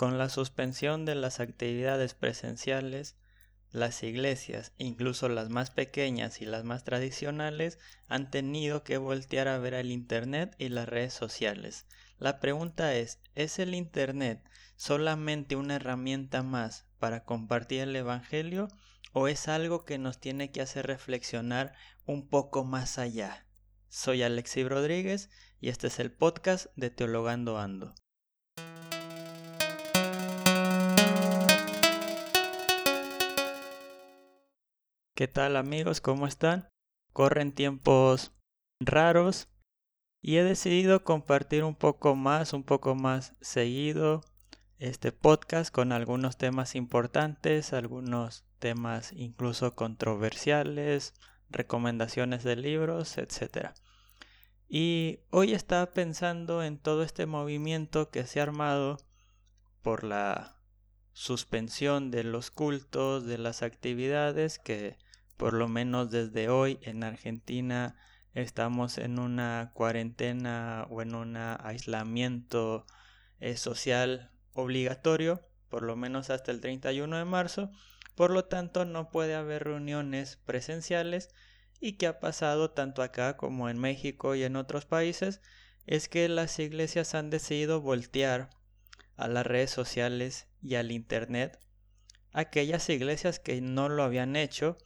Con la suspensión de las actividades presenciales, las iglesias, incluso las más pequeñas y las más tradicionales, han tenido que voltear a ver el Internet y las redes sociales. La pregunta es, ¿es el Internet solamente una herramienta más para compartir el Evangelio o es algo que nos tiene que hacer reflexionar un poco más allá? Soy Alexi Rodríguez y este es el podcast de Teologando Ando. ¿Qué tal amigos? ¿Cómo están? Corren tiempos raros y he decidido compartir un poco más, un poco más seguido este podcast con algunos temas importantes, algunos temas incluso controversiales, recomendaciones de libros, etc. Y hoy estaba pensando en todo este movimiento que se ha armado por la suspensión de los cultos, de las actividades que por lo menos desde hoy en Argentina estamos en una cuarentena o en un aislamiento eh, social obligatorio, por lo menos hasta el 31 de marzo. Por lo tanto, no puede haber reuniones presenciales y que ha pasado tanto acá como en México y en otros países es que las iglesias han decidido voltear a las redes sociales y al Internet aquellas iglesias que no lo habían hecho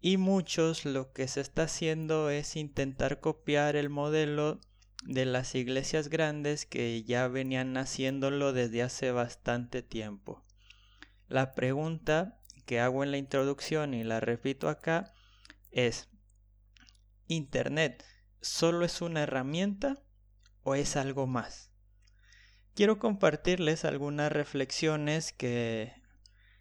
y muchos lo que se está haciendo es intentar copiar el modelo de las iglesias grandes que ya venían haciéndolo desde hace bastante tiempo. La pregunta que hago en la introducción y la repito acá es, ¿Internet solo es una herramienta o es algo más? Quiero compartirles algunas reflexiones que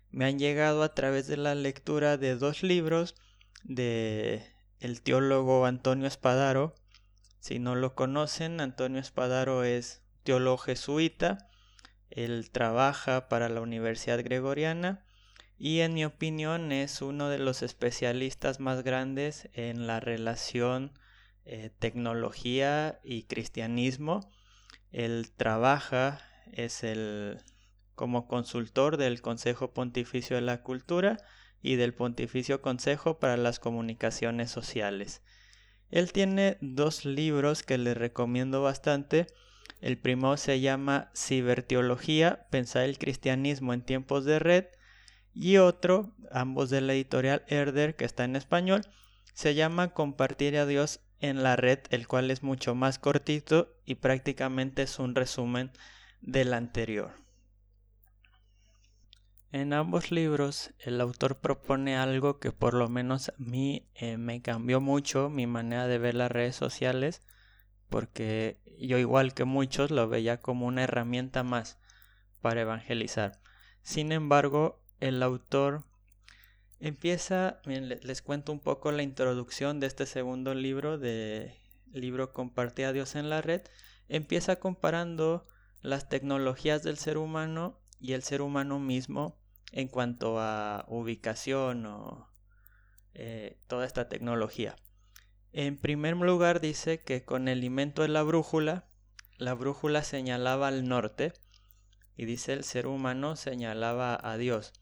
me han llegado a través de la lectura de dos libros de el teólogo Antonio Espadaro. Si no lo conocen, Antonio Espadaro es teólogo jesuita. Él trabaja para la Universidad Gregoriana y en mi opinión es uno de los especialistas más grandes en la relación eh, tecnología y cristianismo. Él trabaja, es el como consultor del Consejo Pontificio de la Cultura y del Pontificio Consejo para las Comunicaciones Sociales. Él tiene dos libros que le recomiendo bastante. El primero se llama Ciberteología, pensar el cristianismo en tiempos de red. Y otro, ambos de la editorial Herder, que está en español, se llama Compartir a Dios en la red, el cual es mucho más cortito y prácticamente es un resumen del anterior. En ambos libros el autor propone algo que por lo menos a mí eh, me cambió mucho mi manera de ver las redes sociales porque yo igual que muchos lo veía como una herramienta más para evangelizar. Sin embargo, el autor empieza, les cuento un poco la introducción de este segundo libro de libro Compartí a Dios en la red, empieza comparando las tecnologías del ser humano y el ser humano mismo en cuanto a ubicación o eh, toda esta tecnología. En primer lugar dice que con el invento de la brújula, la brújula señalaba al norte y dice el ser humano señalaba a Dios.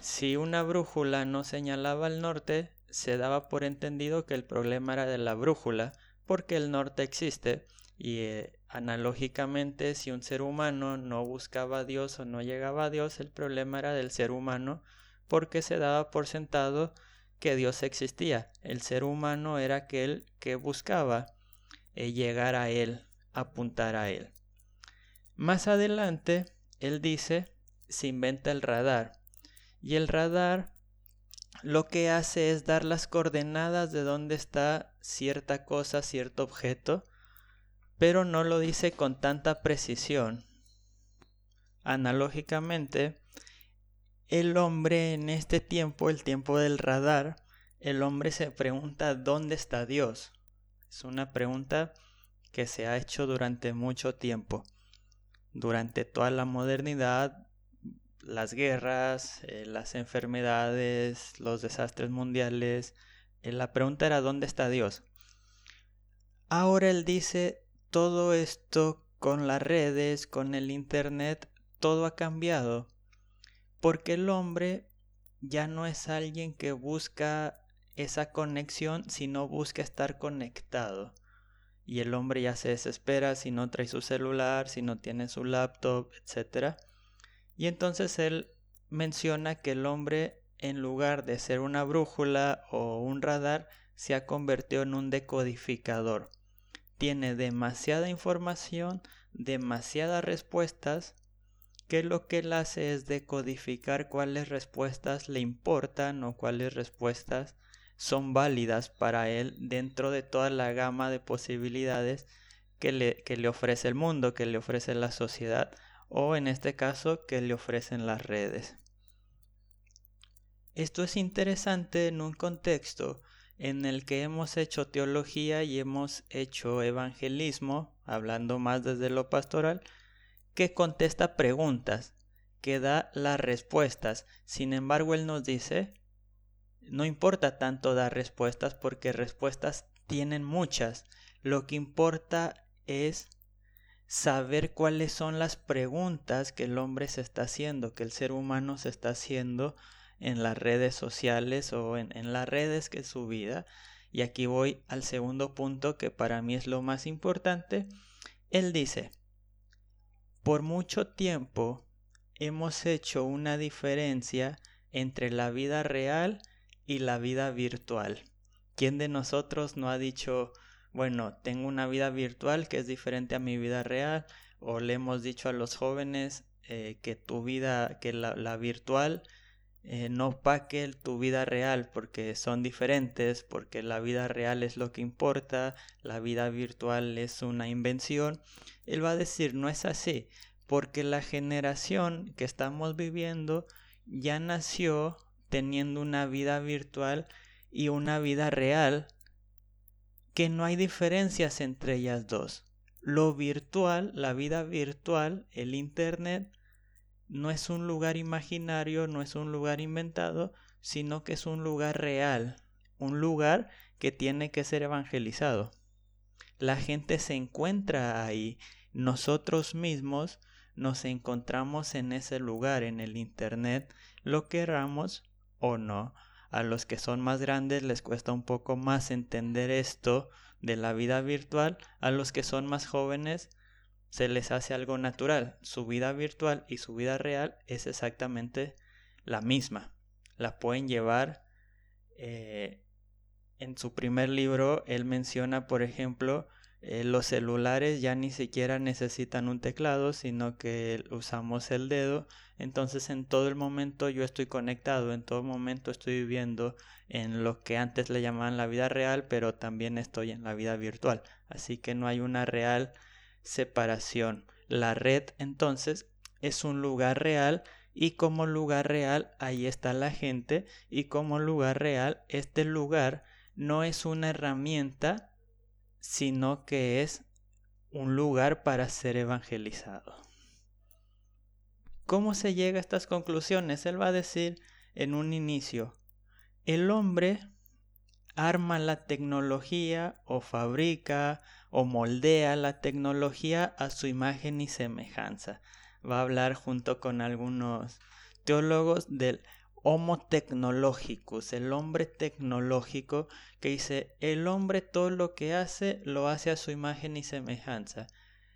Si una brújula no señalaba al norte, se daba por entendido que el problema era de la brújula, porque el norte existe y eh, Analógicamente, si un ser humano no buscaba a Dios o no llegaba a Dios, el problema era del ser humano porque se daba por sentado que Dios existía. El ser humano era aquel que buscaba eh, llegar a Él, apuntar a Él. Más adelante, Él dice, se inventa el radar. Y el radar lo que hace es dar las coordenadas de dónde está cierta cosa, cierto objeto, pero no lo dice con tanta precisión. Analógicamente, el hombre en este tiempo, el tiempo del radar, el hombre se pregunta ¿dónde está Dios? Es una pregunta que se ha hecho durante mucho tiempo. Durante toda la modernidad, las guerras, eh, las enfermedades, los desastres mundiales, eh, la pregunta era ¿dónde está Dios? Ahora él dice todo esto con las redes, con el Internet, todo ha cambiado. Porque el hombre ya no es alguien que busca esa conexión, sino busca estar conectado. Y el hombre ya se desespera si no trae su celular, si no tiene su laptop, etc. Y entonces él menciona que el hombre, en lugar de ser una brújula o un radar, se ha convertido en un decodificador. Tiene demasiada información, demasiadas respuestas, que lo que él hace es decodificar cuáles respuestas le importan o cuáles respuestas son válidas para él dentro de toda la gama de posibilidades que le, que le ofrece el mundo, que le ofrece la sociedad o en este caso que le ofrecen las redes. Esto es interesante en un contexto en el que hemos hecho teología y hemos hecho evangelismo, hablando más desde lo pastoral, que contesta preguntas, que da las respuestas. Sin embargo, él nos dice, no importa tanto dar respuestas porque respuestas tienen muchas. Lo que importa es saber cuáles son las preguntas que el hombre se está haciendo, que el ser humano se está haciendo en las redes sociales o en, las redes que es su vida. Y aquí voy al segundo punto que para mí es lo más importante. Él dice, por mucho tiempo hemos hecho una diferencia entre la vida real y la vida virtual. ¿Quién de nosotros no ha dicho, bueno, tengo una vida virtual que es diferente a mi vida real? O le hemos dicho a los jóvenes eh, que tu vida, que la virtual eh, no paque tu vida real porque son diferentes, porque la vida real es lo que importa, la vida virtual es una invención. Él va a decir, no es así, porque la generación que estamos viviendo ya nació teniendo una vida virtual y una vida real que no hay diferencias entre ellas dos. Lo virtual, la vida virtual, el Internet, no es un lugar imaginario, no es un lugar inventado, sino que es un lugar real, un lugar que tiene que ser evangelizado. La gente se encuentra ahí, nosotros mismos nos encontramos en ese lugar, en el Internet, lo queramos o no. A los que son más grandes les cuesta un poco más entender esto de la vida virtual, a los que son más jóvenes se les hace algo natural. Su vida virtual y su vida real es exactamente la misma. La pueden llevar. Eh, en su primer libro, él menciona, por ejemplo, eh, los celulares ya ni siquiera necesitan un teclado, sino que usamos el dedo. Entonces en todo el momento yo estoy conectado, en todo momento estoy viviendo en lo que antes le llamaban la vida real, pero también estoy en la vida virtual. Así que no hay una real separación. La red entonces es un lugar real y como lugar real ahí está la gente y como lugar real este lugar no es una herramienta sino que es un lugar para ser evangelizado. ¿Cómo se llega a estas conclusiones? Él va a decir en un inicio, el hombre arma la tecnología o fabrica o moldea la tecnología a su imagen y semejanza. Va a hablar junto con algunos teólogos del Homo technologicus, el hombre tecnológico, que dice, el hombre todo lo que hace lo hace a su imagen y semejanza.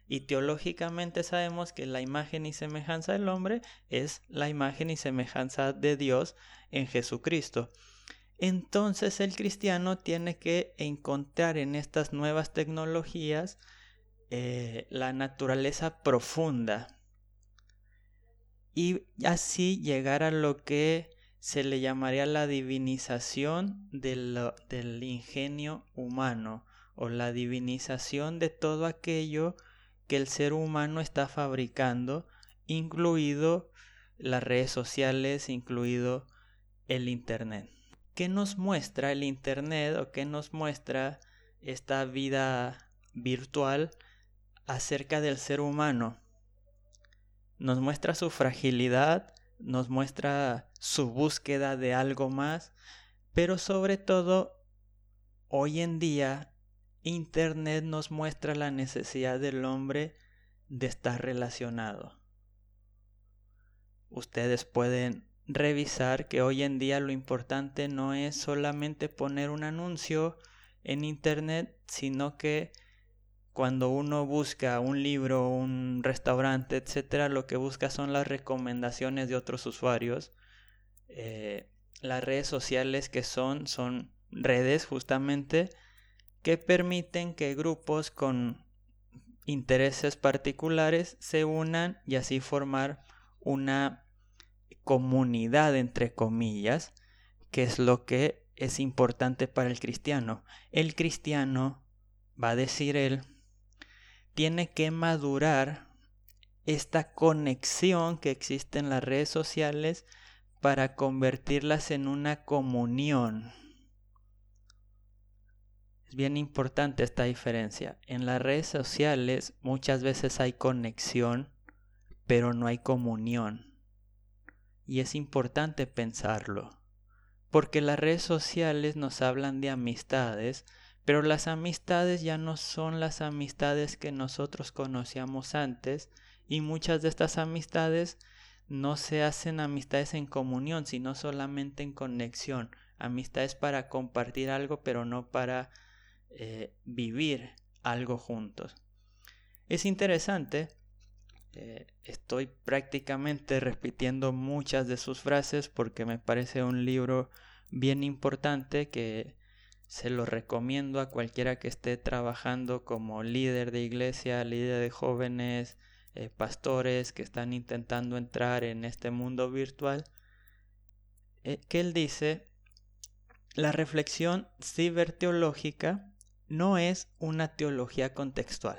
Y teológicamente sabemos que la imagen y semejanza del hombre es la imagen y semejanza de Dios en Jesucristo entonces el cristiano tiene que encontrar en estas nuevas tecnologías eh, la naturaleza profunda y así llegar a lo que se le llamaría la divinización del ingenio humano o la divinización de todo aquello que el ser humano está fabricando, incluido las redes sociales, incluido el Internet. ¿Qué nos muestra el Internet o qué nos muestra esta vida virtual acerca del ser humano? Nos muestra su fragilidad, nos muestra su búsqueda de algo más, pero sobre todo, hoy en día, Internet nos muestra la necesidad del hombre de estar relacionado. ustedes pueden revisar que hoy en día lo importante no es solamente poner un anuncio en internet, sino que cuando uno busca un libro, un restaurante, etcétera, lo que busca son las recomendaciones de otros usuarios. Eh, las redes sociales que son son redes justamente que permiten que grupos con intereses particulares se unan y así formar una comunidad entre comillas, que es lo que es importante para el cristiano. El cristiano, va a decir él, tiene que madurar esta conexión que existe en las redes sociales para convertirlas en una comunión. Es bien importante esta diferencia. En las redes sociales muchas veces hay conexión, pero no hay comunión. Y es importante pensarlo, porque las redes sociales nos hablan de amistades, pero las amistades ya no son las amistades que nosotros conocíamos antes y muchas de estas amistades no se hacen amistades en comunión, sino solamente en conexión. Amistades para compartir algo, pero no para eh, vivir algo juntos. Es interesante, eh, estoy prácticamente repitiendo muchas de sus frases porque me parece un libro bien importante que se lo recomiendo a cualquiera que esté trabajando como líder de iglesia, líder de jóvenes, eh, pastores que están intentando entrar en este mundo virtual, eh, que él dice, la reflexión ciberteológica no es una teología contextual.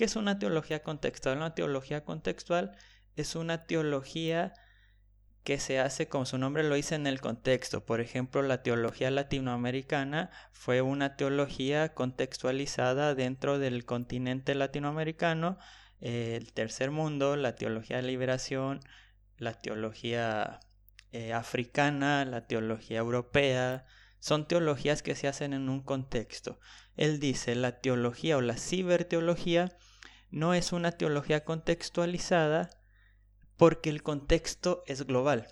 ¿Qué es una teología contextual? Una teología contextual es una teología que se hace, como su nombre lo dice, en el contexto. Por ejemplo, la teología latinoamericana fue una teología contextualizada dentro del continente latinoamericano, el tercer mundo, la teología de liberación, la teología eh, africana, la teología europea. Son teologías que se hacen en un contexto. Él dice, la teología o la ciberteología no es una teología contextualizada, porque el contexto es global.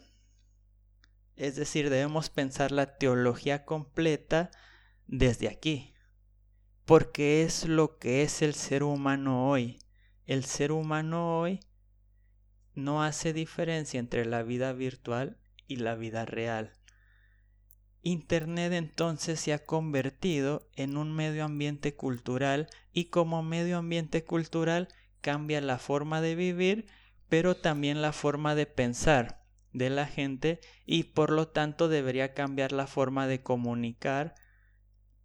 Es decir, debemos pensar la teología completa desde aquí, porque es lo que es el ser humano hoy. El ser humano hoy no hace diferencia entre la vida virtual y la vida real. Internet entonces se ha convertido en un medio ambiente cultural y como medio ambiente cultural cambia la forma de vivir pero también la forma de pensar de la gente y por lo tanto debería cambiar la forma de comunicar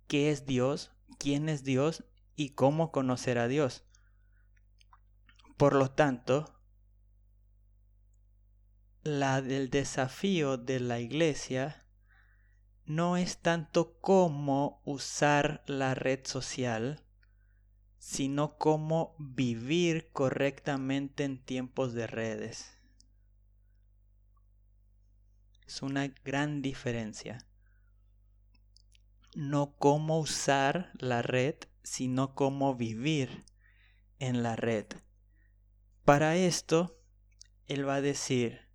qué es Dios, quién es Dios y cómo conocer a Dios. Por lo tanto, la del desafío de la iglesia no es tanto cómo usar la red social, sino cómo vivir correctamente en tiempos de redes. Es una gran diferencia. No cómo usar la red, sino cómo vivir en la red. Para esto, él va a decir,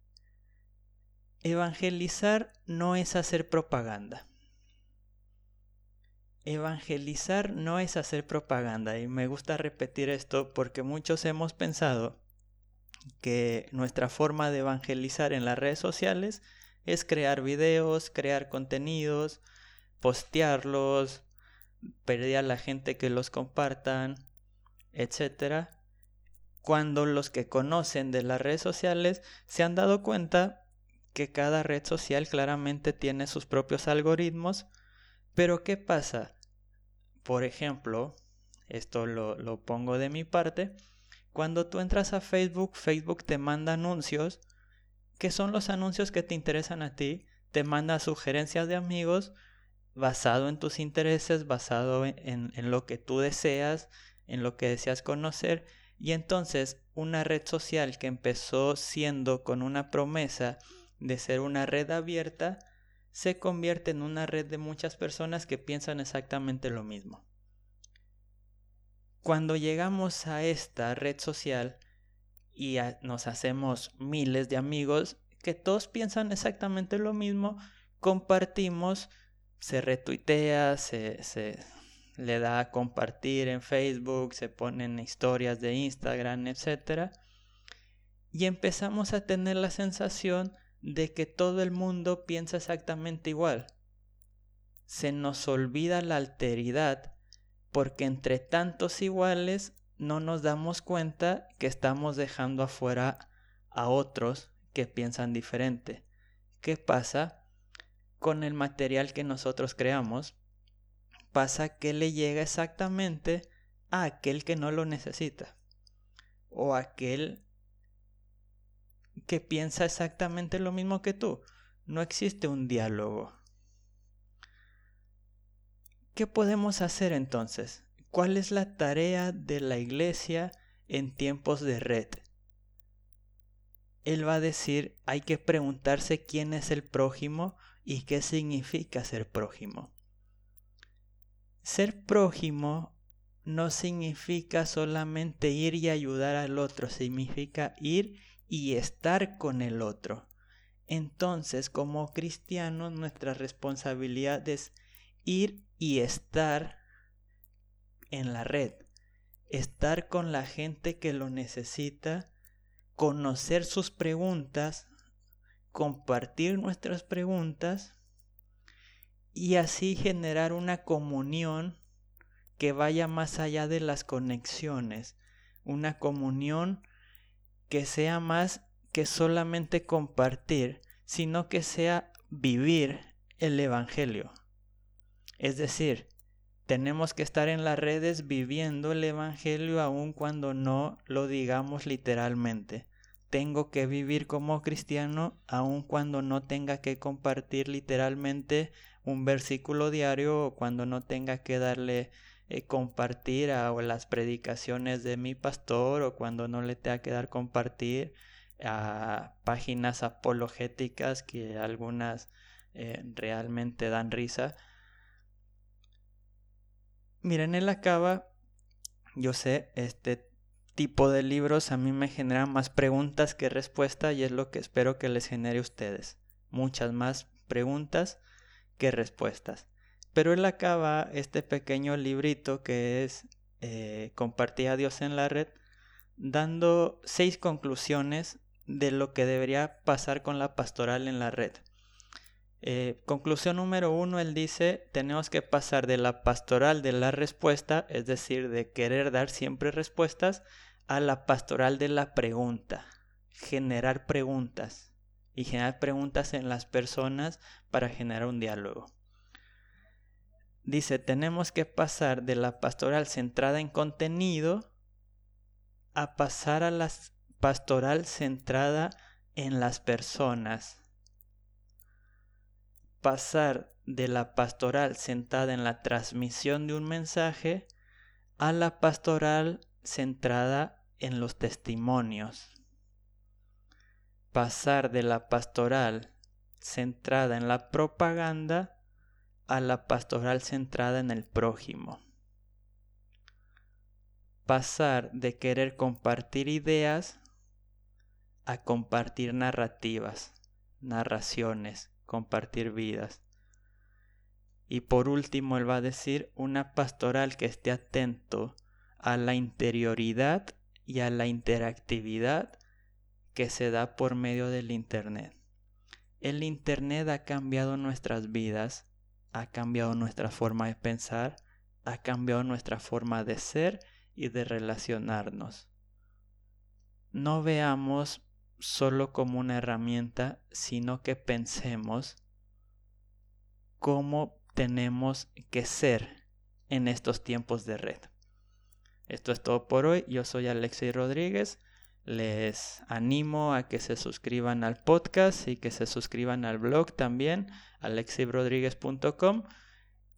evangelizar no es hacer propaganda evangelizar no es hacer propaganda y me gusta repetir esto porque muchos hemos pensado que nuestra forma de evangelizar en las redes sociales es crear videos, crear contenidos, postearlos, pedir a la gente que los compartan, etc. Cuando los que conocen de las redes sociales se han dado cuenta que cada red social claramente tiene sus propios algoritmos, pero ¿qué pasa? Por ejemplo, esto lo, pongo de mi parte, cuando tú entras a Facebook, Facebook te manda anuncios que son los anuncios que te interesan a ti, te manda sugerencias de amigos basado en tus intereses, basado en, en, lo que tú deseas, en lo que deseas conocer. Y entonces una red social que empezó siendo con una promesa de ser una red abierta, se convierte en una red de muchas personas que piensan exactamente lo mismo. Cuando llegamos a esta red social y nos hacemos miles de amigos que todos piensan exactamente lo mismo, compartimos, se retuitea, se, se le da a compartir en Facebook, se ponen historias de Instagram, etc. Y empezamos a tener la sensación de que todo el mundo piensa exactamente igual. Se nos olvida la alteridad porque entre tantos iguales no nos damos cuenta que estamos dejando afuera a otros que piensan diferente. ¿Qué pasa con el material que nosotros creamos? Pasa que le llega exactamente a aquel que no lo necesita o aquel que piensa exactamente lo mismo que tú. No existe un diálogo. ¿Qué podemos hacer entonces? ¿Cuál es la tarea de la iglesia en tiempos de red? Él va a decir, hay que preguntarse quién es el prójimo y qué significa ser prójimo. Ser prójimo no significa solamente ir y ayudar al otro, significa ir y estar con el otro. Entonces, como cristianos, nuestra responsabilidad es ir y estar en la red, estar con la gente que lo necesita, conocer sus preguntas, compartir nuestras preguntas y así generar una comunión que vaya más allá de las conexiones, una comunión que sea más que solamente compartir, sino que sea vivir el Evangelio. Es decir, tenemos que estar en las redes viviendo el Evangelio aun cuando no lo digamos literalmente. Tengo que vivir como cristiano aun cuando no tenga que compartir literalmente un versículo diario o cuando no tenga que darle eh, compartir a las predicaciones de mi pastor o cuando no le tenga que dar compartir a páginas apologéticas que algunas eh, realmente dan risa. Miren, él acaba, yo sé, este tipo de libros a mí me generan más preguntas que respuestas y es lo que espero que les genere a ustedes. Muchas más preguntas que respuestas. Pero él acaba este pequeño librito que es eh, Compartir a Dios en la red, dando seis conclusiones de lo que debería pasar con la pastoral en la red. Eh, conclusión número uno, él dice, tenemos que pasar de la pastoral de la respuesta, es decir, de querer dar siempre respuestas, a la pastoral de la pregunta, generar preguntas y generar preguntas en las personas para generar un diálogo. Dice, tenemos que pasar de la pastoral centrada en contenido a pasar a la pastoral centrada en las personas. Pasar de la pastoral centrada en la transmisión de un mensaje a la pastoral centrada en los testimonios. Pasar de la pastoral centrada en la propaganda a la pastoral centrada en el prójimo. Pasar de querer compartir ideas a compartir narrativas, narraciones, compartir vidas. Y por último, él va a decir una pastoral que esté atento a la interioridad y a la interactividad que se da por medio del Internet. El Internet ha cambiado nuestras vidas ha cambiado nuestra forma de pensar, ha cambiado nuestra forma de ser y de relacionarnos. No veamos solo como una herramienta, sino que pensemos cómo tenemos que ser en estos tiempos de red. Esto es todo por hoy. Yo soy Alexei Rodríguez. Les animo a que se suscriban al podcast y que se suscriban al blog también, alexibrodríguez.com,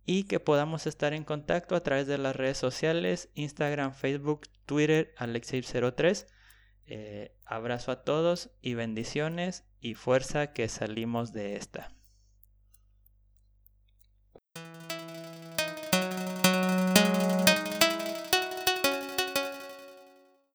y que podamos estar en contacto a través de las redes sociales, Instagram, Facebook, Twitter, Alexib03. Eh, abrazo a todos y bendiciones y fuerza que salimos de esta.